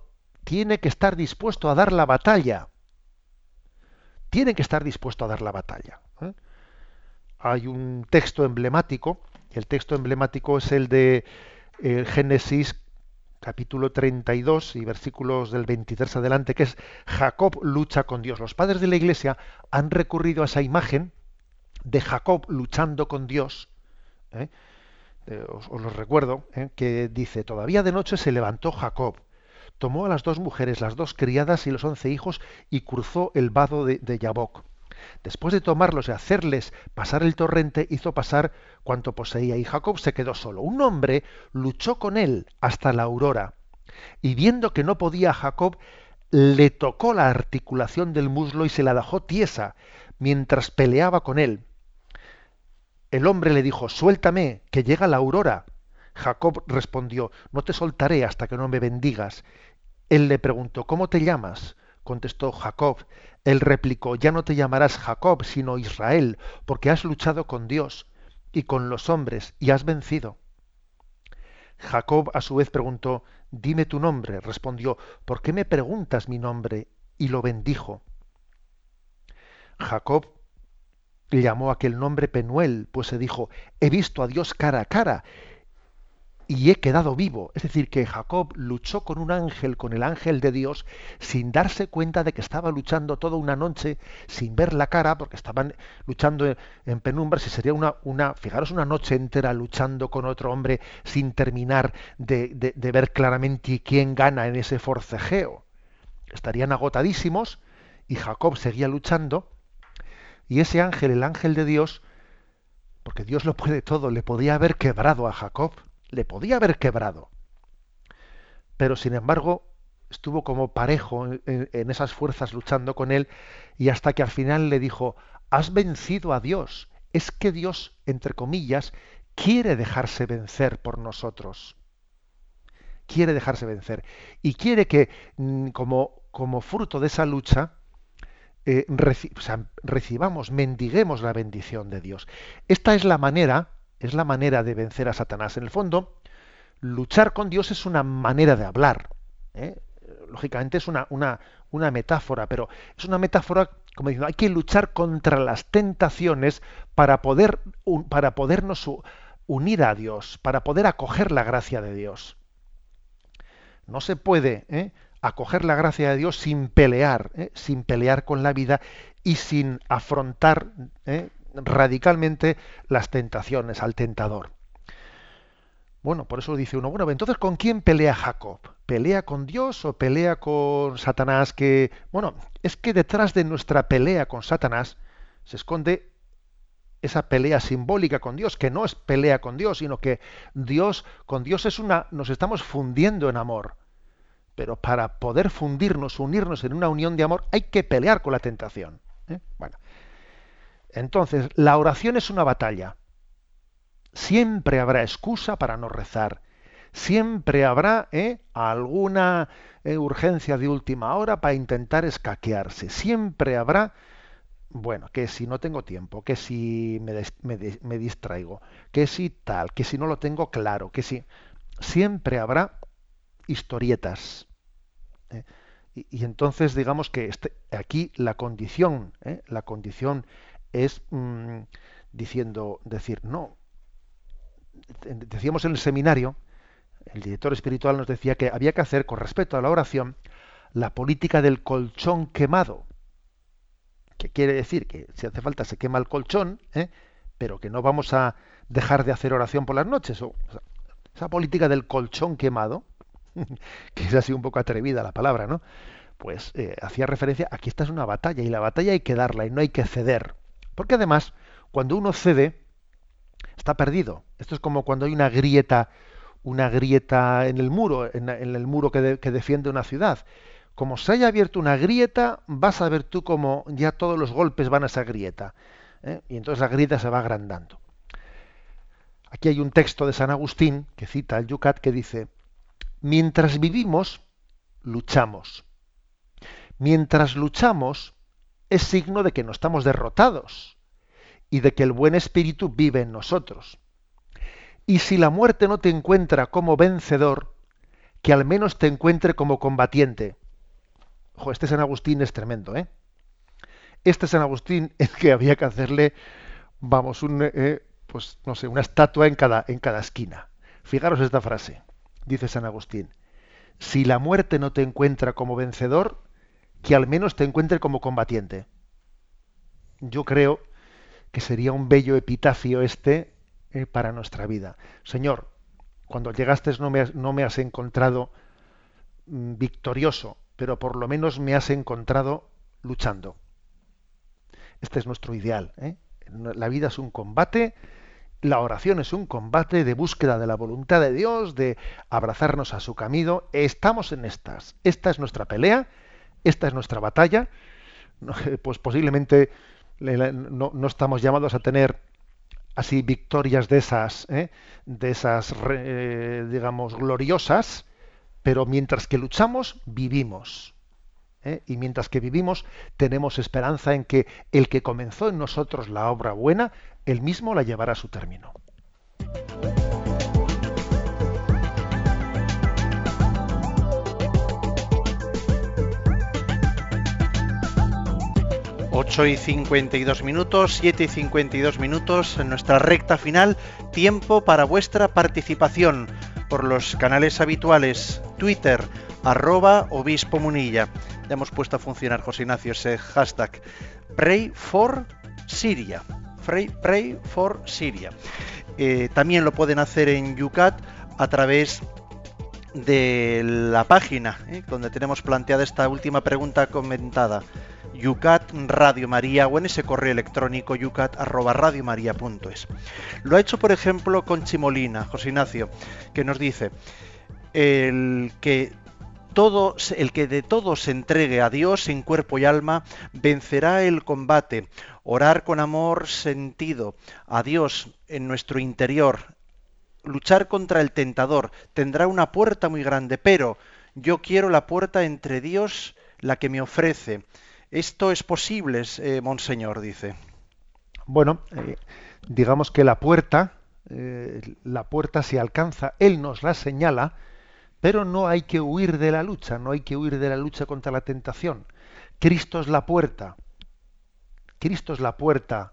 tiene que estar dispuesto a dar la batalla tiene que estar dispuesto a dar la batalla. ¿eh? Hay un texto emblemático, el texto emblemático es el de eh, Génesis capítulo 32 y versículos del 23 adelante, que es Jacob lucha con Dios. Los padres de la iglesia han recurrido a esa imagen de Jacob luchando con Dios. ¿eh? Os, os, lo recuerdo, que dice, todavía de noche se levantó Jacob tomó a las dos mujeres, las dos criadas y los once hijos y cruzó el vado de, de. Después de tomarlos y hacerles pasar el torrente, hizo pasar cuanto poseía y Jacob se quedó solo. Un hombre luchó con él hasta la aurora y viendo que no podía Jacob, le tocó la articulación del muslo y se la dejó tiesa mientras peleaba con él. El hombre le dijo, suéltame, que llega la aurora. Jacob respondió, no te soltaré hasta que no me bendigas. Él le preguntó, ¿cómo te llamas? Contestó Jacob. Él replicó, ya no te llamarás Jacob, sino Israel, porque has luchado con Dios y con los hombres y has vencido. Jacob a su vez preguntó, dime tu nombre. Respondió, ¿por qué me preguntas mi nombre? Y lo bendijo. Jacob llamó aquel nombre Penuel, pues se dijo, he visto a Dios cara a cara y he quedado vivo. Es decir, que Jacob luchó con un ángel, con el ángel de Dios, sin darse cuenta de que estaba luchando toda una noche sin ver la cara, porque estaban luchando en penumbras y sería una, una fijaros, una noche entera luchando con otro hombre sin terminar de ver claramente quién gana en ese forcejeo. Estarían agotadísimos y Jacob seguía luchando y ese ángel, el ángel de Dios, porque Dios lo puede todo, le podía haber quebrado a Jacob le podía haber quebrado. Pero sin embargo, estuvo como parejo en, esas fuerzas luchando con él y hasta que al final le dijo, has vencido a Dios. Es que Dios, entre comillas, quiere dejarse vencer por nosotros. Quiere dejarse vencer. Y quiere que mm, como, como fruto de esa lucha, eh, recibamos, mendiguemos la bendición de Dios. Esta es la manera es la manera de vencer a Satanás. En el fondo, luchar con Dios es una manera de hablar. ¿eh? Lógicamente es una, una, metáfora, pero es una metáfora como diciendo, hay que luchar contra las tentaciones para, poder, para podernos unir a Dios, para poder acoger la gracia de Dios. No se puede ¿eh? acoger la gracia de Dios sin pelear, ¿eh? sin pelear con la vida y sin afrontar radicalmente las tentaciones al tentador. Bueno, por eso dice uno, bueno, entonces ¿con quién pelea Jacob? ¿Pelea con Dios o pelea con Satanás? Que, bueno, es que detrás de nuestra pelea con Satanás se esconde esa pelea simbólica con Dios, que no es pelea con Dios, sino que Dios, con Dios es una, nos estamos fundiendo en amor. Pero para poder fundirnos, unirnos en una unión de amor, hay que pelear con la tentación. ¿eh? Bueno, entonces, la oración es una batalla. Siempre habrá excusa para no rezar. Siempre habrá ¿eh? alguna eh, urgencia de última hora para intentar escaquearse. Siempre habrá, bueno, que si no tengo tiempo, que si me, distraigo, que si tal, que si no lo tengo claro, que si... Siempre habrá historietas. ¿eh? Y, entonces digamos que este, aquí la condición, la condición es mm, diciendo, decir, no. Decíamos en el seminario, el director espiritual nos decía que había que hacer, con respecto a la oración, la política del colchón quemado. Que quiere decir que si hace falta se quema el colchón, ¿eh? pero que no vamos a dejar de hacer oración por las noches. O, esa política del colchón quemado, que es así un poco atrevida la palabra, ¿no? Pues eh, hacía referencia, aquí esta es una batalla y la batalla hay que darla y no hay que ceder. Porque además, cuando uno cede, está perdido. Esto es como cuando hay una grieta, una grieta en el muro, en, el muro que, defiende una ciudad. Como se haya abierto una grieta, vas a ver tú como ya todos los golpes van a esa grieta. ¿eh? Y entonces la grieta se va agrandando. Aquí hay un texto de San Agustín que cita el Yucat que dice, mientras vivimos, luchamos. Mientras luchamos, es signo de que no estamos derrotados y de que el buen espíritu vive en nosotros. Y si la muerte no te encuentra como vencedor, que al menos te encuentre como combatiente. Ojo, este San Agustín es tremendo, ¿eh? Este San Agustín es que había que hacerle, vamos, un, eh, pues no sé, una estatua en cada, en cada esquina. Fijaros esta frase, dice San Agustín. Si la muerte no te encuentra como vencedor, que al menos te encuentre como combatiente. Yo creo que sería un bello epitafio este eh, para nuestra vida. Señor, cuando llegaste no me, no me has encontrado mm, victorioso, pero por lo menos me has encontrado luchando. Este es nuestro ideal. ¿eh? La vida es un combate la oración es un combate de búsqueda de la voluntad de Dios, de abrazarnos a su camino. Estamos en estas. Esta es nuestra pelea, esta es nuestra batalla. Pues posiblemente no, estamos llamados a tener así victorias de esas, ¿eh? de esas, eh, digamos, gloriosas, pero mientras que luchamos, vivimos. ¿eh? Y mientras que vivimos, tenemos esperanza en que el que comenzó en nosotros la obra buena, él mismo la llevará a su término. Ocho y 52 minutos, 7 y 52 minutos en nuestra recta final. Tiempo para vuestra participación por los canales habituales Twitter, arroba obispo munilla. Ya hemos puesto a funcionar, José Ignacio, ese hashtag Pray for Syria. Pray, for Syria. Eh, también lo pueden hacer en Yucat a través la página eh, donde tenemos planteada esta última pregunta comentada. Yucat Radio María o en ese correo electrónico yucat Lo ha hecho, por ejemplo, con Chimolina, José Ignacio, que nos dice el que el que de todo se entregue a Dios en cuerpo y alma vencerá el combate. Orar con amor sentido a Dios en nuestro interior. Luchar contra el tentador tendrá una puerta muy grande, pero yo quiero la puerta entre Dios, la que me ofrece. Esto es posible, eh, Monseñor, dice. Bueno, eh, digamos que la puerta, eh, la puerta se alcanza, Él nos la señala, pero no hay que huir de la lucha, no hay que huir de la lucha contra la tentación. Cristo es la puerta. Cristo es la puerta.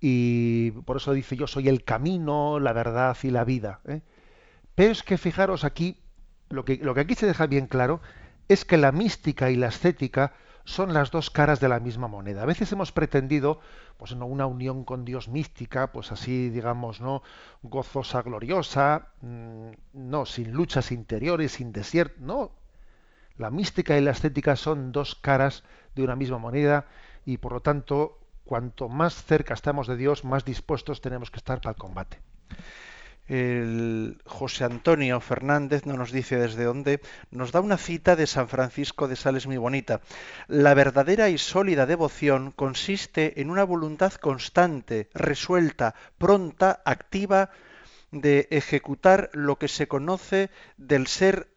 Y por eso dice yo soy el camino, la verdad y la vida. ¿eh? Pero es que fijaros aquí, lo que, lo que aquí se deja bien claro es que la mística y la estética son las dos caras de la misma moneda. A veces hemos pretendido pues no una unión con Dios mística, pues así digamos, no gozosa, gloriosa, mm, no sin luchas interiores, sin desierto, no. La mística y la estética son dos caras de una misma moneda y por lo tanto, cuanto más cerca estamos de Dios, más dispuestos tenemos que estar para el combate el José Antonio Fernández no nos dice desde dónde, nos da una cita de San Francisco de Sales muy bonita. La verdadera y sólida devoción consiste en una voluntad constante, resuelta, pronta, activa, de ejecutar lo que se conoce del ser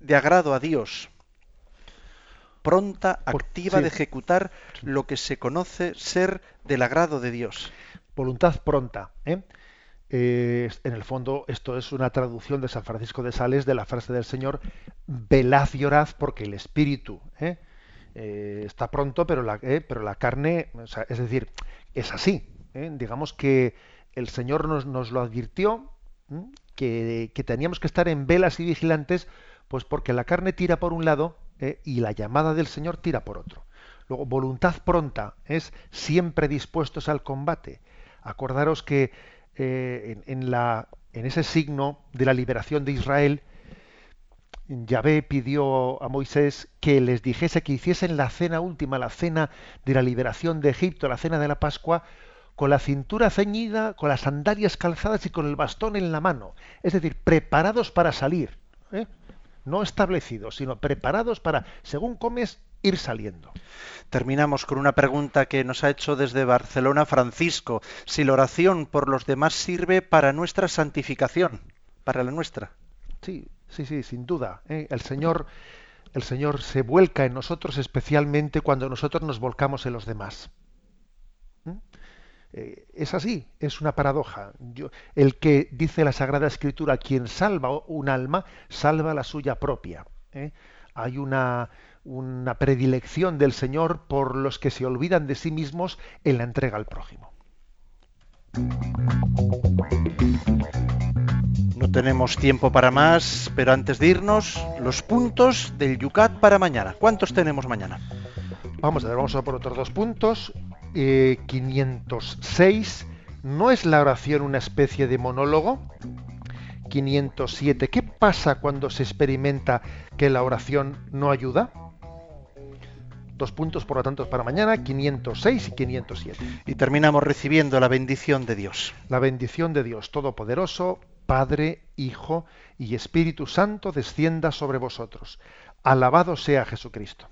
de agrado a Dios. Pronta, activa de ejecutar lo que se conoce ser del agrado de Dios. Voluntad pronta. ¿eh? en el fondo esto es una traducción de San Francisco de Sales de la frase del Señor, velad y orad porque el Espíritu está pronto, pero la, pero la carne, es decir, es así. Digamos que el Señor nos, nos lo advirtió, que, que, teníamos que estar en velas y vigilantes, pues porque la carne tira por un lado y la llamada del Señor tira por otro. Luego, voluntad pronta es siempre dispuestos al combate. Acordaros que eh, en, en ese signo de la liberación de Israel, Yahvé pidió a Moisés que les dijese que hiciesen la cena última, la cena de la liberación de Egipto, la cena de la Pascua, con la cintura ceñida, con las sandalias calzadas y con el bastón en la mano. Es decir, preparados para salir. ¿eh? No establecidos, sino preparados para, según comes, ir saliendo. Terminamos con una pregunta que nos ha hecho desde Barcelona Francisco. Si la oración por los demás sirve para nuestra santificación, para la nuestra. Sí, sí, sí, sin duda. ¿eh? El Señor, el Señor se vuelca en nosotros especialmente cuando nosotros nos volcamos en los demás. Eh, es así, es una paradoja. el que dice la Sagrada Escritura, quien salva un alma, salva la suya propia. ¿eh? Hay una, una predilección del Señor por los que se olvidan de sí mismos en la entrega al prójimo. No tenemos tiempo para más, pero antes de irnos, los puntos del Yucat para mañana. ¿Cuántos tenemos mañana? Vamos a ver, vamos a por otros dos puntos. 506. Eh, ¿No es la oración una especie de monólogo? 507. ¿Qué pasa cuando se experimenta que la oración no ayuda? Dos puntos, por lo tanto, para mañana, 506 y 507. Y terminamos recibiendo la bendición de Dios. La bendición de Dios Todopoderoso, Padre, Hijo y Espíritu Santo, descienda sobre vosotros. Alabado sea Jesucristo.